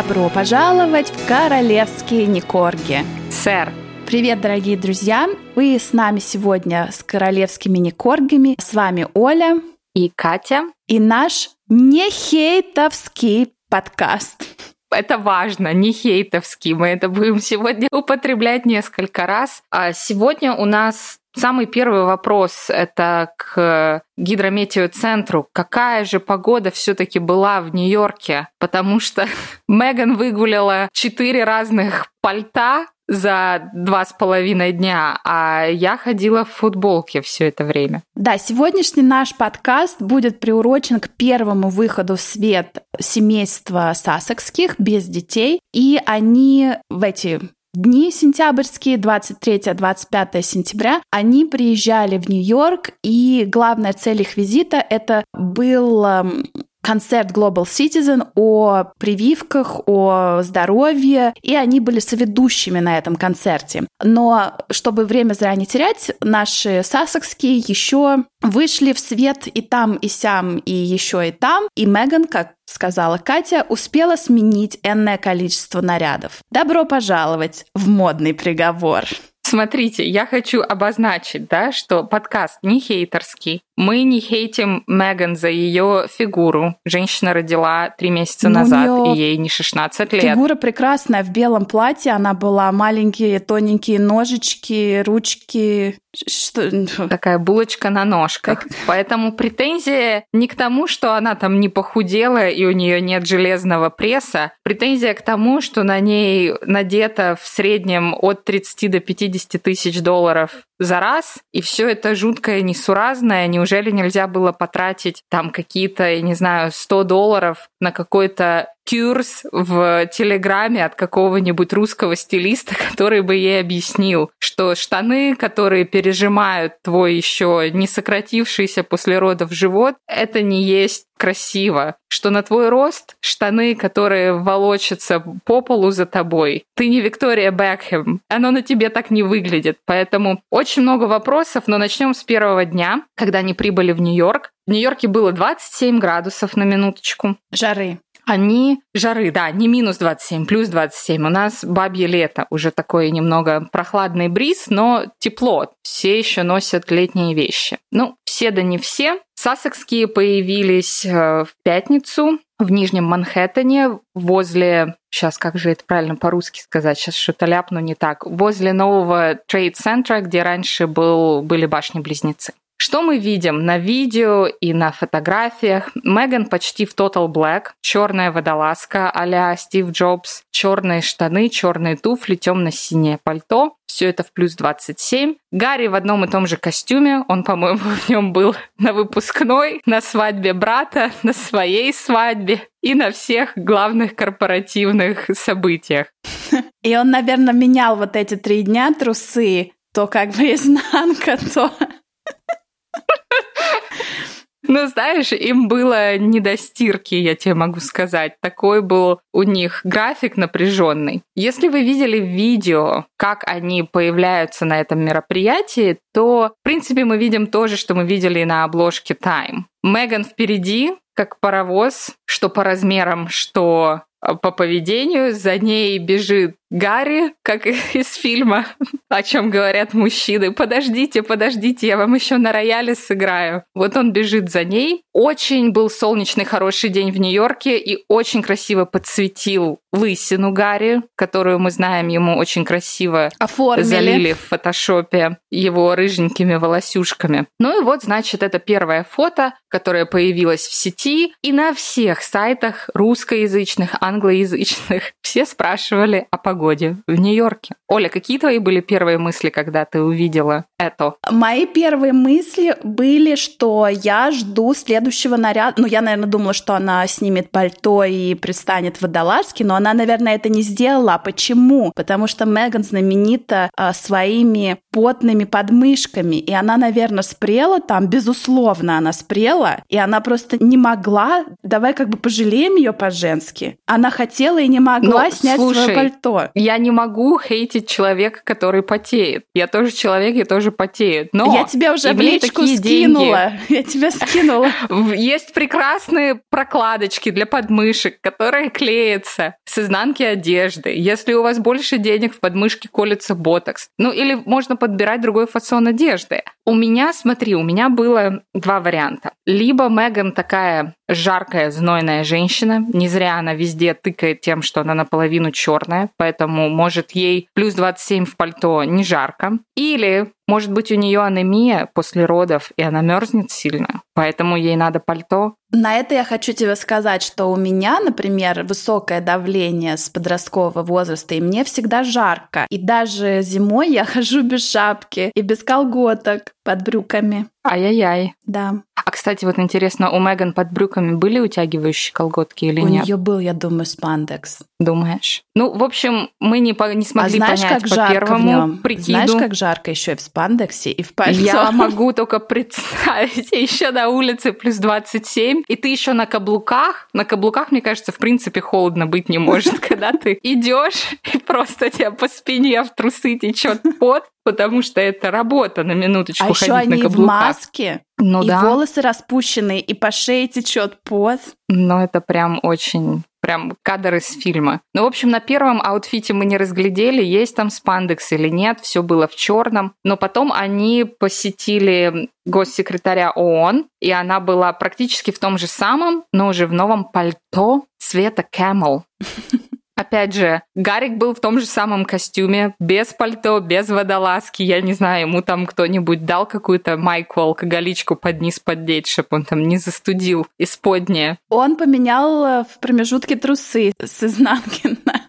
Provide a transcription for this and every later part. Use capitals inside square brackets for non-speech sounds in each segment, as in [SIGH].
Добро пожаловать в королевские Никорги. Сэр, Привет, дорогие друзья! Вы с нами сегодня с королевскими Никоргами. С вами Оля и Катя. И наш не хейтовский подкаст. Это важно, не хейтовский. Мы это будем сегодня употреблять несколько раз. А сегодня у нас Самый первый вопрос – это к гидрометеоцентру. Какая же погода все-таки была в Нью-Йорке? Потому что [LAUGHS] Меган выгуляла четыре разных пальта за два с половиной дня, а я ходила в футболке все это время. Да, сегодняшний наш подкаст будет приурочен к первому выходу в свет семейства сасекских без детей, и они в эти дни сентябрьские, 23-25 сентября, они приезжали в Нью-Йорк, и главная цель их визита это был эм, концерт Global Citizen о прививках, о здоровье, и они были соведущими на этом концерте. Но чтобы время зря не терять, наши сассекские еще вышли в свет и там, и сям, и еще и там, и Меган, как сказала Катя, успела сменить энное количество нарядов. Добро пожаловать в модный приговор. Смотрите, я хочу обозначить, да, что подкаст не хейтерский. Мы не хейтим Меган за ее фигуру. Женщина родила три месяца Но ну, назад, и ей не 16 лет. Фигура прекрасная в белом платье. Она была маленькие, тоненькие ножички, ручки. Что? Такая булочка на ножках. Как... Поэтому претензия не к тому, что она там не похудела и у нее нет железного пресса. Претензия к тому, что на ней надето в среднем от 30 до 50 тысяч долларов за раз, и все это жуткое, несуразное. Неужели нельзя было потратить там какие-то, я не знаю, 100 долларов на какой-то курс в Телеграме от какого-нибудь русского стилиста, [LAUGHS] который бы ей объяснил, что штаны, которые пережимают твой еще не сократившийся после родов живот, это не есть красиво, что на твой рост штаны, которые волочатся по полу за тобой, ты не Виктория Бекхэм, оно на тебе так не выглядит. Поэтому очень много вопросов, но начнем с первого дня, когда они прибыли в Нью-Йорк. В Нью-Йорке было 27 градусов на минуточку. Жары они жары, да, не минус 27, плюс 27. У нас бабье лето, уже такой немного прохладный бриз, но тепло. Все еще носят летние вещи. Ну, все да не все. Сассекские появились э, в пятницу в Нижнем Манхэттене возле, сейчас как же это правильно по-русски сказать, сейчас что-то ляпну не так, возле нового трейд-центра, где раньше был, были башни-близнецы. Что мы видим на видео и на фотографиях? Меган почти в Total Black, черная водолазка а Стив Джобс, черные штаны, черные туфли, темно-синее пальто. Все это в плюс 27. Гарри в одном и том же костюме. Он, по-моему, [LAUGHS] в нем был на выпускной, на свадьбе брата, на своей свадьбе и на всех главных корпоративных событиях. [LAUGHS] И он, наверное, менял вот эти три дня трусы, то как бы изнанка, [LAUGHS] то ну, знаешь, им было не до стирки, я тебе могу сказать. Такой был у них график напряженный. Если вы видели видео, как они появляются на этом мероприятии, то, в принципе, мы видим то же, что мы видели на обложке Time. Меган впереди, как паровоз, что по размерам, что по поведению. За ней бежит Гарри, как [LAUGHS] из фильма, о чем говорят мужчины. Подождите, подождите, я вам еще на рояле сыграю. Вот он бежит за ней. Очень был солнечный, хороший день в Нью-Йорке и очень красиво подсветил лысину Гарри, которую мы знаем, ему очень красиво Оформили. залили в фотошопе его рыженькими волосюшками. Ну и вот, значит, это первое фото, которое появилось в сети и на всех сайтах русскоязычных, англоязычных. [LAUGHS] Все спрашивали о погоде погоде в Нью-Йорке. Оля, какие твои были первые мысли, когда ты увидела это? Мои первые мысли были, что я жду следующего наряда. Ну, я, наверное, думала, что она снимет пальто и пристанет в водолазке, но она, наверное, это не сделала. А почему? Потому что Меган знаменита а, своими потными подмышками, и она, наверное, спрела там, безусловно, она спрела, и она просто не могла, давай как бы пожалеем ее по-женски. Она хотела и не могла ну, снять слушай, свое пальто. Я не могу хейтить человека, который потеет. Я тоже человек, я тоже потеют. Но я тебе уже в личку скинула. Деньги. [LAUGHS] Я тебя скинула. [LAUGHS] Есть прекрасные прокладочки для подмышек, которые клеятся с изнанки одежды. Если у вас больше денег, в подмышке колется ботокс. Ну или можно подбирать другой фасон одежды. У меня, смотри, у меня было два варианта. Либо Меган такая жаркая, знойная женщина. Не зря она везде тыкает тем, что она наполовину черная, поэтому может ей плюс 27 в пальто не жарко. Или может быть, у нее анемия после родов, и она мерзнет сильно, поэтому ей надо пальто. На это я хочу тебе сказать, что у меня, например, высокое давление с подросткового возраста, и мне всегда жарко. И даже зимой я [LAUGHS] хожу без шапки и без колготок под брюками. Ай-яй-яй. Да. А, кстати, вот интересно, у Меган под брюками были утягивающие колготки или у нет? У нее был, я думаю, спандекс. Думаешь? Ну, в общем, мы не, по, не смогли а знаешь, понять как по жарко первому в нем? прикиду. Знаешь, как жарко еще и в спандексе, и в пальто? Я [LAUGHS] могу только представить. Еще на улице плюс 27, и ты еще на каблуках. На каблуках, мне кажется, в принципе, холодно быть не может, [LAUGHS] когда ты идешь и просто тебя по спине в трусы течет пот, потому что это работа на минуточку а ходить еще они на каблуках. в маске, ну, и да. волосы распущенные, и по шее течет пот. Ну, это прям очень прям кадр из фильма. Ну, в общем, на первом аутфите мы не разглядели, есть там спандекс или нет, все было в черном. Но потом они посетили госсекретаря ООН, и она была практически в том же самом, но уже в новом пальто цвета camel. [LAUGHS] Опять же, Гарик был в том же самом костюме, без пальто, без водолазки. Я не знаю, ему там кто-нибудь дал какую-то майку, алкоголичку под низ поддеть, чтобы он там не застудил исподнее. Он поменял э, в промежутке трусы с изнанки на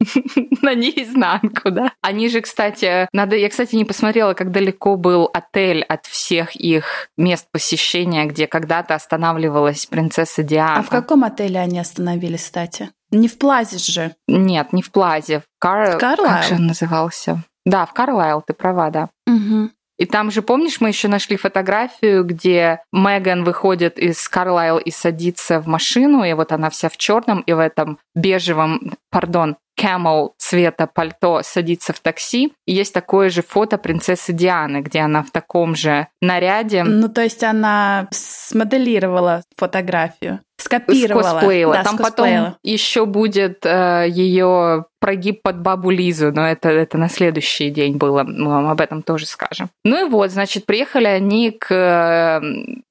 [LAUGHS] на неизнанку, да. Они же, кстати, надо, я, кстати, не посмотрела, как далеко был отель от всех их мест посещения, где когда-то останавливалась принцесса Диана. А в каком отеле они остановились, кстати? Не в Плазе же. Нет, не в Плазе. В, Кар... в Карлайл? Как же он назывался? Да, в Карлайл, ты права, да. Угу. И там же, помнишь, мы еще нашли фотографию, где Меган выходит из Карлайл и садится в машину, и вот она вся в черном и в этом бежевом, пардон, camel цвета пальто садится в такси. И есть такое же фото принцессы Дианы, где она в таком же наряде. Ну, то есть она смоделировала фотографию. Скопировала. Скосплеила. Да, Там скосплеила. потом еще будет э, ее прогиб под бабу Лизу, но это, это на следующий день было, мы вам об этом тоже скажем. Ну и вот, значит, приехали они к э,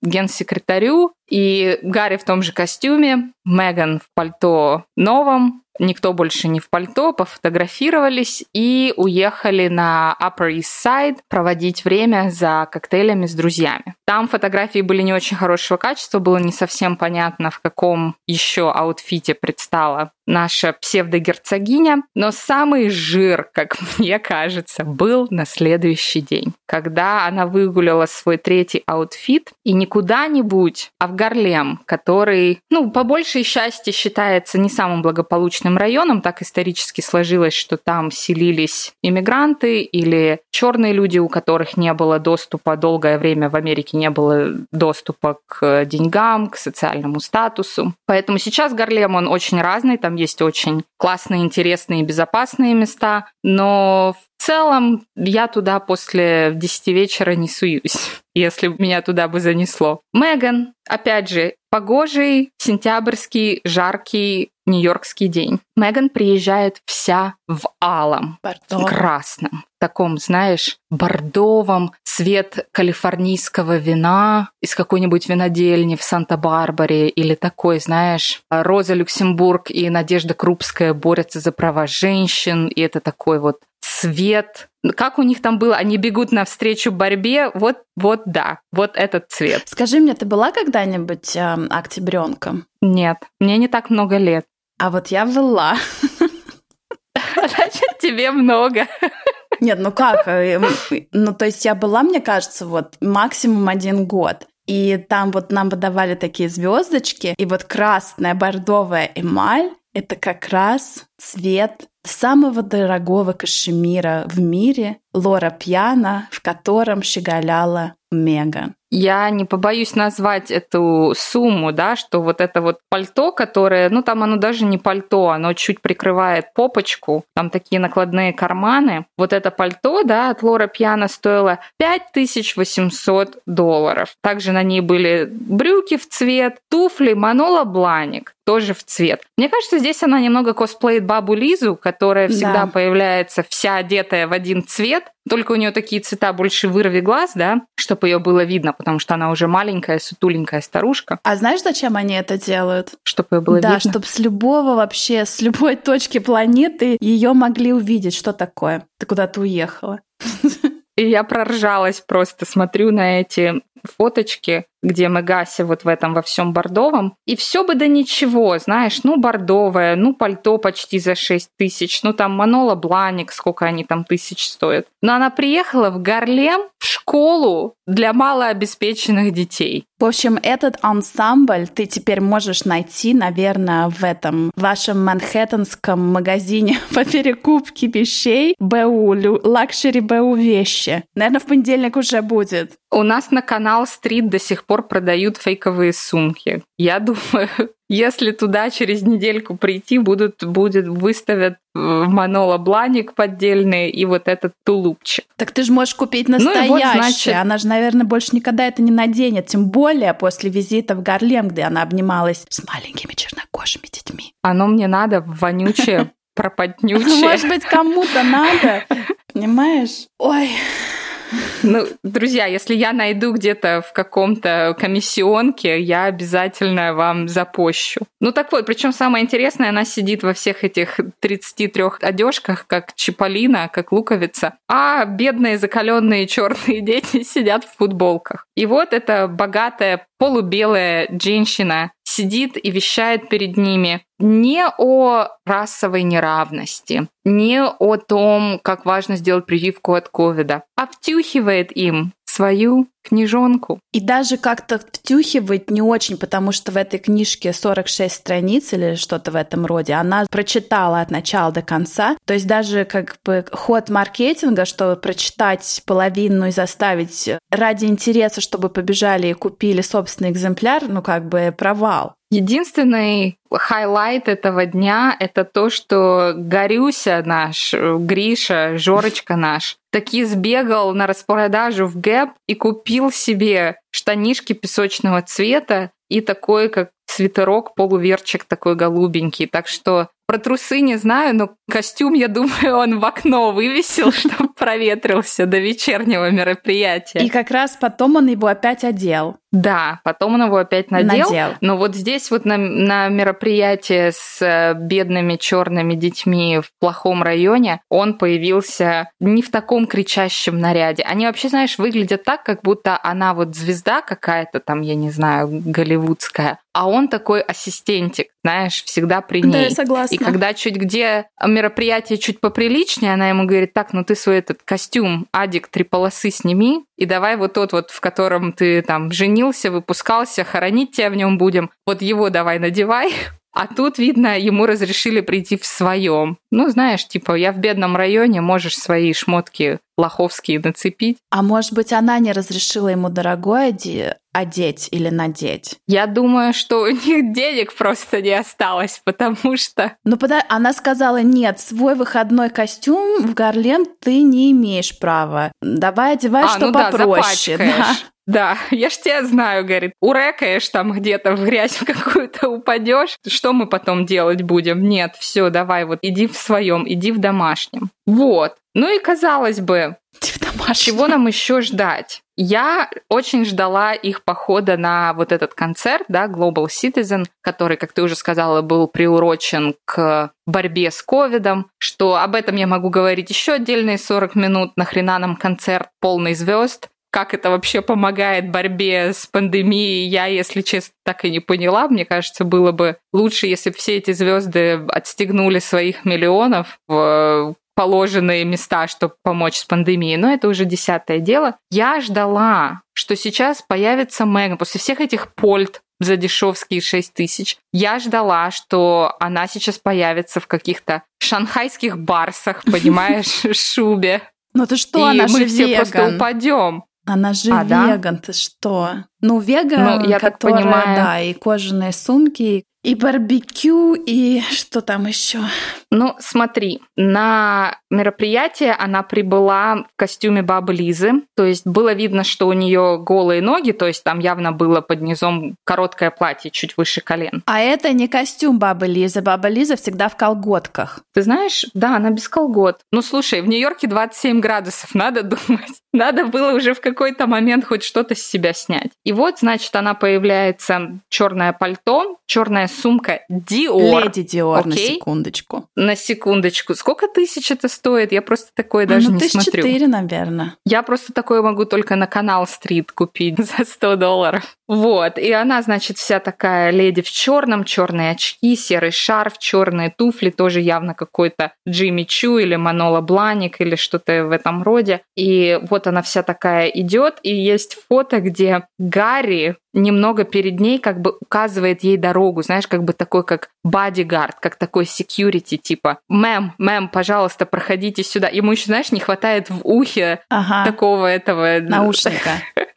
генсекретарю, и Гарри в том же костюме, Меган в пальто новом, никто больше не в пальто, пофотографировались и уехали на Upper East Side проводить время за коктейлями с друзьями. Там фотографии были не очень хорошего качества, было не совсем понятно, в каком еще outfit е предстала наша псевдогерцогиня. Но самый жир, как [LAUGHS] мне кажется, был на следующий день, когда она выгуляла свой третий outfit и не куда-нибудь, а в Гарлем, который, ну, по большей части считается не самым благополучным районом. Так исторически сложилось, что там селились иммигранты или черные люди, у которых не было доступа долгое время в Америке не было доступа к деньгам, к социальному статусу. Поэтому сейчас Гарлем, он очень разный, там есть очень классные, интересные, безопасные места, но в целом я туда после 10 вечера не суюсь, если меня туда бы занесло. Меган, опять же, погожий, сентябрьский, жаркий нью-йоркский день. Меган приезжает вся в алом, Бордовом. в красном, таком, знаешь, бордовом, цвет калифорнийского вина из какой-нибудь винодельни в Санта-Барбаре или такой, знаешь, Роза Люксембург и Надежда Крупская борются за права женщин, и это такой вот цвет. Как у них там было? Они бегут навстречу борьбе. Вот, вот да, вот этот цвет. Скажи мне, ты была когда-нибудь э, октябренком? Нет, мне не так много лет. А вот я была. [LAUGHS] Значит, тебе много. [LAUGHS] Нет, ну как? э, Ну, то есть я была, мне кажется, вот максимум один год. И там вот нам выдавали такие звездочки, и вот красная бордовая эмаль это как раз цвет самого дорогого кашемира в мире. Лора Пьяна, в котором щеголяла Меган. Я не побоюсь назвать эту сумму, да, что вот это вот пальто, которое, ну там оно даже не пальто, оно чуть прикрывает попочку, там такие накладные карманы. Вот это пальто, да, от Лора Пьяна стоило 5800 долларов. Также на ней были брюки в цвет, туфли Манола Бланик тоже в цвет. Мне кажется, здесь она немного косплеит бабу Лизу, которая всегда да. появляется вся одетая в один цвет, только у нее такие цвета больше вырви глаз, да, чтобы ее было видно, потому что она уже маленькая, сутуленькая старушка. А знаешь, зачем они это делают? Чтобы ее было да, видно. Да, чтобы с любого вообще, с любой [LAUGHS] точки планеты ее могли увидеть, что такое. Ты куда-то уехала. [LAUGHS] И я проржалась просто, смотрю на эти фоточки, где мы Гаси вот в этом во всем бордовом. И все бы да ничего, знаешь, ну бордовое, ну пальто почти за 6 тысяч, ну там Манола Бланик, сколько они там тысяч стоят. Но она приехала в Гарлем в школу для малообеспеченных детей. В общем, этот ансамбль ты теперь можешь найти, наверное, в этом вашем манхэттенском магазине [LAUGHS] по перекупке вещей БУ, luxury БУ вещи. Наверное, в понедельник уже будет. У нас на Canal Street до сих пор продают фейковые сумки. Я думаю, [LAUGHS] если туда через недельку прийти, будут, будет, выставят Manolo Blahnik поддельный и вот этот тулупчик. Так ты же можешь купить настоящее. Ну, вот, значит... Она же, наверное, больше никогда это не наденет. Тем более после визита в Гарлем, где она обнималась с маленькими чернокожими детьми. Оно мне надо вонючее, [LAUGHS] пропотнючее. Может быть, кому-то надо. [LAUGHS] Понимаешь? Ой, ну, друзья, если я найду где-то в каком-то комиссионке, я обязательно вам запощу. Ну так вот, причем самое интересное, она сидит во всех этих 33 одежках, как Чиполлино, как луковица, а бедные закаленные черные [LAUGHS] дети сидят в футболках. И вот эта богатая полубелая женщина сидит и вещает перед ними. Не о расовой неравности, не о том, как важно сделать прививку от ковида, а втюхивает им свою книжонку. И даже как-то втюхивает не очень, потому что в этой книжке 46 страниц или что-то в этом роде. Она прочитала от начала до конца. То есть даже как бы ход маркетинга, что прочитать половину и заставить ради интереса, чтобы побежали и купили собственный экземпляр, ну как бы провал. Единственный highlight этого дня — это то, что Горюся наш, Гриша, Жорочка наш, таки сбегал на распродажу в Гэп и купил себе штанишки песочного цвета и такой, как свитерок, полуверчик такой голубенький. Так что про трусы не знаю, но костюм, я думаю, он в окно вывесил, [LAUGHS] чтобы проветрился до вечернего мероприятия. И как раз потом он его опять одел. Да, потом он его опять надел. надел. Но вот здесь вот на, на мероприятии с э, бедными черными детьми в плохом районе он появился не в таком кричащем наряде. Они вообще, знаешь, выглядят так, как будто она вот звезда какая-то там, я не знаю, голливудская, а он такой ассистентик, знаешь, всегда при ней. Да, я согласна. И когда чуть где мероприятие чуть поприличнее, она ему говорит, так, ну ты свой этот костюм, адик, три полосы сними, и давай вот тот вот, в котором ты там женился, выпускался, хоронить тебя в нем будем, вот его давай надевай, а тут, видно, ему разрешили прийти в своем. Ну, знаешь, типа, я в бедном районе, можешь свои шмотки лоховские нацепить. А может быть, она не разрешила ему дорогое одеть или надеть? Я думаю, что у них денег просто не осталось, потому что... Ну, пода... она сказала, нет, свой выходной костюм в Гарлем ты не имеешь права. Давай одевай, а, что ну попроще. [LAUGHS] Да, да, [LAUGHS] я ж тебя знаю, говорит, урекаешь там где-то в грязь в какую-то упадешь, что мы потом делать будем? Нет, все, давай вот иди в своем, иди в домашнем. Вот. Ну и казалось бы, чего нам еще ждать? Я очень ждала их похода на вот этот концерт, да, Global Citizen, который, как ты уже сказала, был приурочен к борьбе с ковидом, что об этом я могу говорить еще отдельные 40 минут, нахрена нам концерт полный звезд, как это вообще помогает борьбе с пандемией, я, если честно, так и не поняла. Мне кажется, было бы лучше, если бы все эти звезды отстегнули своих миллионов в положенные места, чтобы помочь с пандемией, но это уже десятое дело. Я ждала, что сейчас появится Меган после всех этих польт за дешевские 6 тысяч. Я ждала, что она сейчас появится в каких-то шанхайских барсах, понимаешь, [LAUGHS] шубе, Ну ты что, и она мы же все веган. просто упадем. Она же А, да? веган, ты что? Ну, веган, Ну, я так которая, понимаю. да, и кожаные сумки, и барбекю, и что там еще? Ну, смотри, на мероприятие она прибыла в костюме бабы Лизы. То есть было видно, что у нее голые ноги, то есть там явно было под низом короткое платье, чуть выше колен. А это не костюм бабы Лизы. Баба Лиза всегда в колготках. Ты знаешь, да, она без колгот. Ну, слушай, в Нью-Йорке 27 градусов, [LAUGHS] надо думать. Надо было уже в какой-то момент хоть что-то с себя снять. И вот, значит, она появляется черное пальто, черная сумка Dior. Леди Диор, на Окей. секундочку. На секундочку. Сколько тысяч это стоит? Я просто такое даже ну, не смотрю. четыре, наверное. Я просто такое могу только на канал Стрит купить [LAUGHS] за 100 долларов. Вот. И она, значит, вся такая леди в черном, черные очки, серый шарф, черные туфли, тоже явно какой-то Джимми Чу или Манола Бланик или что-то в этом роде. И вот она вся такая идет, и есть фото, где Гарри немного перед ней как бы указывает ей дорогу, знаешь, как бы такой как бодигард, как такой security, типа, мэм, мэм, пожалуйста, проходите сюда. Ему еще, знаешь, не хватает в ухе Ага, такого этого наушника. [LAUGHS]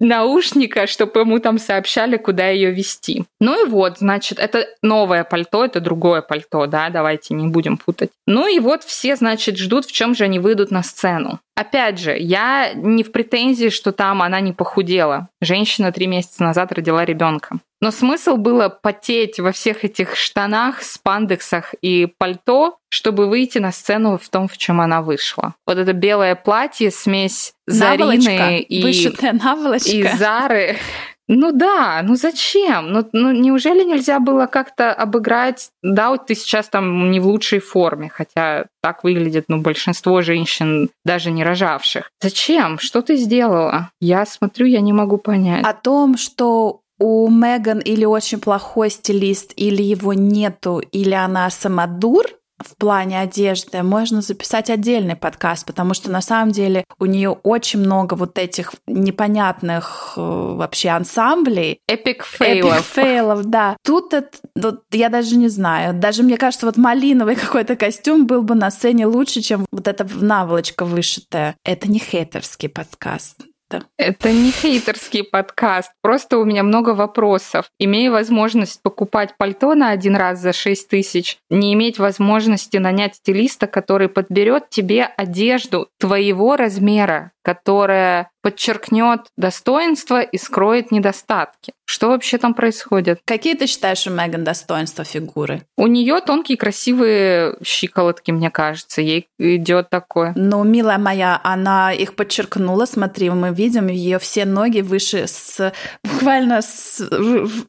наушника, чтобы ему там сообщали, куда ее вести. Ну и вот, значит, это новое пальто, это другое пальто, да, давайте не будем путать. Ну и вот все, значит, ждут, в чем же они выйдут на сцену. Опять же, я не в претензии, что там она не похудела. Женщина три месяца назад родила ребенка. Но смысл было потеть во всех этих штанах, спандексах и пальто, чтобы выйти на сцену в том, в чем она вышла. Вот это белое платье, смесь Наволочка, Зарины и, и Зары. Ну да, ну зачем? Ну, ну неужели нельзя было как-то обыграть? Да, вот ты сейчас там не в лучшей форме, хотя так выглядит ну, большинство женщин, даже не рожавших. Зачем? Что ты сделала? Я смотрю, я не могу понять. О том, что у Меган или очень плохой стилист, или его нету, или она самодур в плане одежды, можно записать отдельный подкаст, потому что на самом деле у нее очень много вот этих непонятных э, вообще ансамблей. Эпик фейлов. Эпик фейлов, да. Тут это, вот я даже не знаю. Даже мне кажется, вот малиновый [LAUGHS] какой-то костюм был бы на сцене лучше, чем вот эта наволочка вышитая. Это не хейтерский подкаст. Да. Это не хейтерский подкаст. Просто у меня много вопросов. Имея возможность покупать пальто на один раз за 6 тысяч, не иметь возможности нанять стилиста, который подберет тебе одежду твоего размера, которая подчеркнет достоинство и скроет недостатки. Что вообще там происходит? Какие ты считаешь у Меган достоинства фигуры? У нее тонкие красивые щиколотки, мне кажется. Ей идет такое. Ну, милая моя, она их подчеркнула. Смотри, мы видим ее все ноги выше с буквально с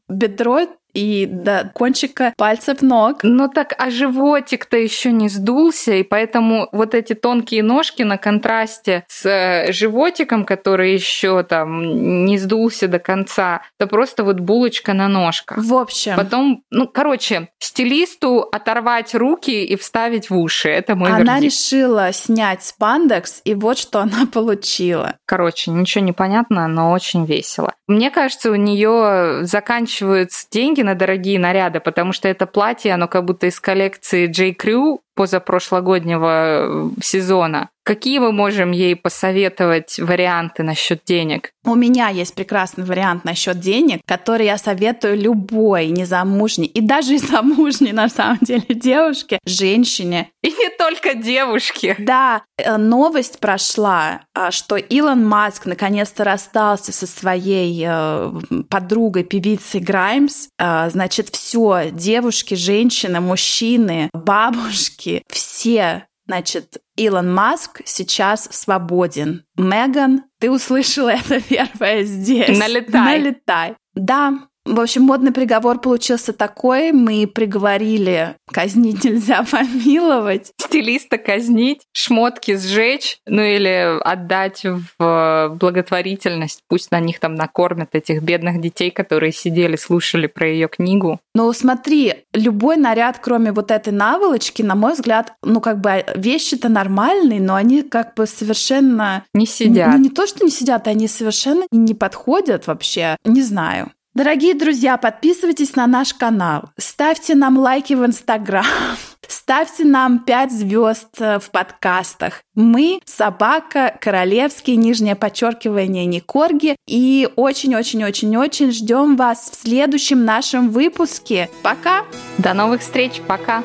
бедро и до кончика пальцев ног. Ну так, а животик-то еще не сдулся, и поэтому вот эти тонкие ножки на контрасте с э, животиком, который еще там не сдулся до конца, это просто вот булочка на ножках. В общем, Потом, ну, короче, стилисту оторвать руки и вставить в уши. Это мой она вердикт. решила снять спандекс, и вот что она получила. Короче, ничего не понятно, но очень весело. Мне кажется, у нее заканчиваются деньги на дорогие наряды, потому что это платье, оно как будто из коллекции J. Crew позапрошлогоднего э, сезона. Какие мы можем ей посоветовать варианты насчет денег? У меня есть прекрасный вариант насчет денег, который я советую любой незамужней и даже и замужней на самом деле девушке, женщине. И не только девушки. Да, э, новость прошла, а, что Илон Маск наконец-то расстался со своей э, подругой певицей Граймс. А, Значит, все девушки, женщины, мужчины, бабушки, все Значит, Илон Маск сейчас свободен. Меган, ты услышала это [LAUGHS] первое здесь. Налетай. Налетай. Да, в общем, модный приговор получился такой. Мы приговорили казнить нельзя помиловать. Стилиста казнить, шмотки сжечь, ну или отдать в благотворительность. Пусть на них там накормят этих бедных детей, которые сидели, слушали про ее книгу. Но смотри, любой наряд, кроме вот этой наволочки, на мой взгляд, ну как бы вещи-то нормальные, но они как бы совершенно... Не сидят. Ну не то, что не сидят, они совершенно не подходят вообще. Не знаю. Дорогие друзья, подписывайтесь на наш канал, ставьте нам лайки в Инстаграм, [LAUGHS] ставьте нам 5 звезд э, в подкастах. Мы собака королевский, нижнее подчеркивание Никорги. И очень-очень-очень-очень ждем вас в следующем нашем выпуске. Пока! До новых встреч, пока!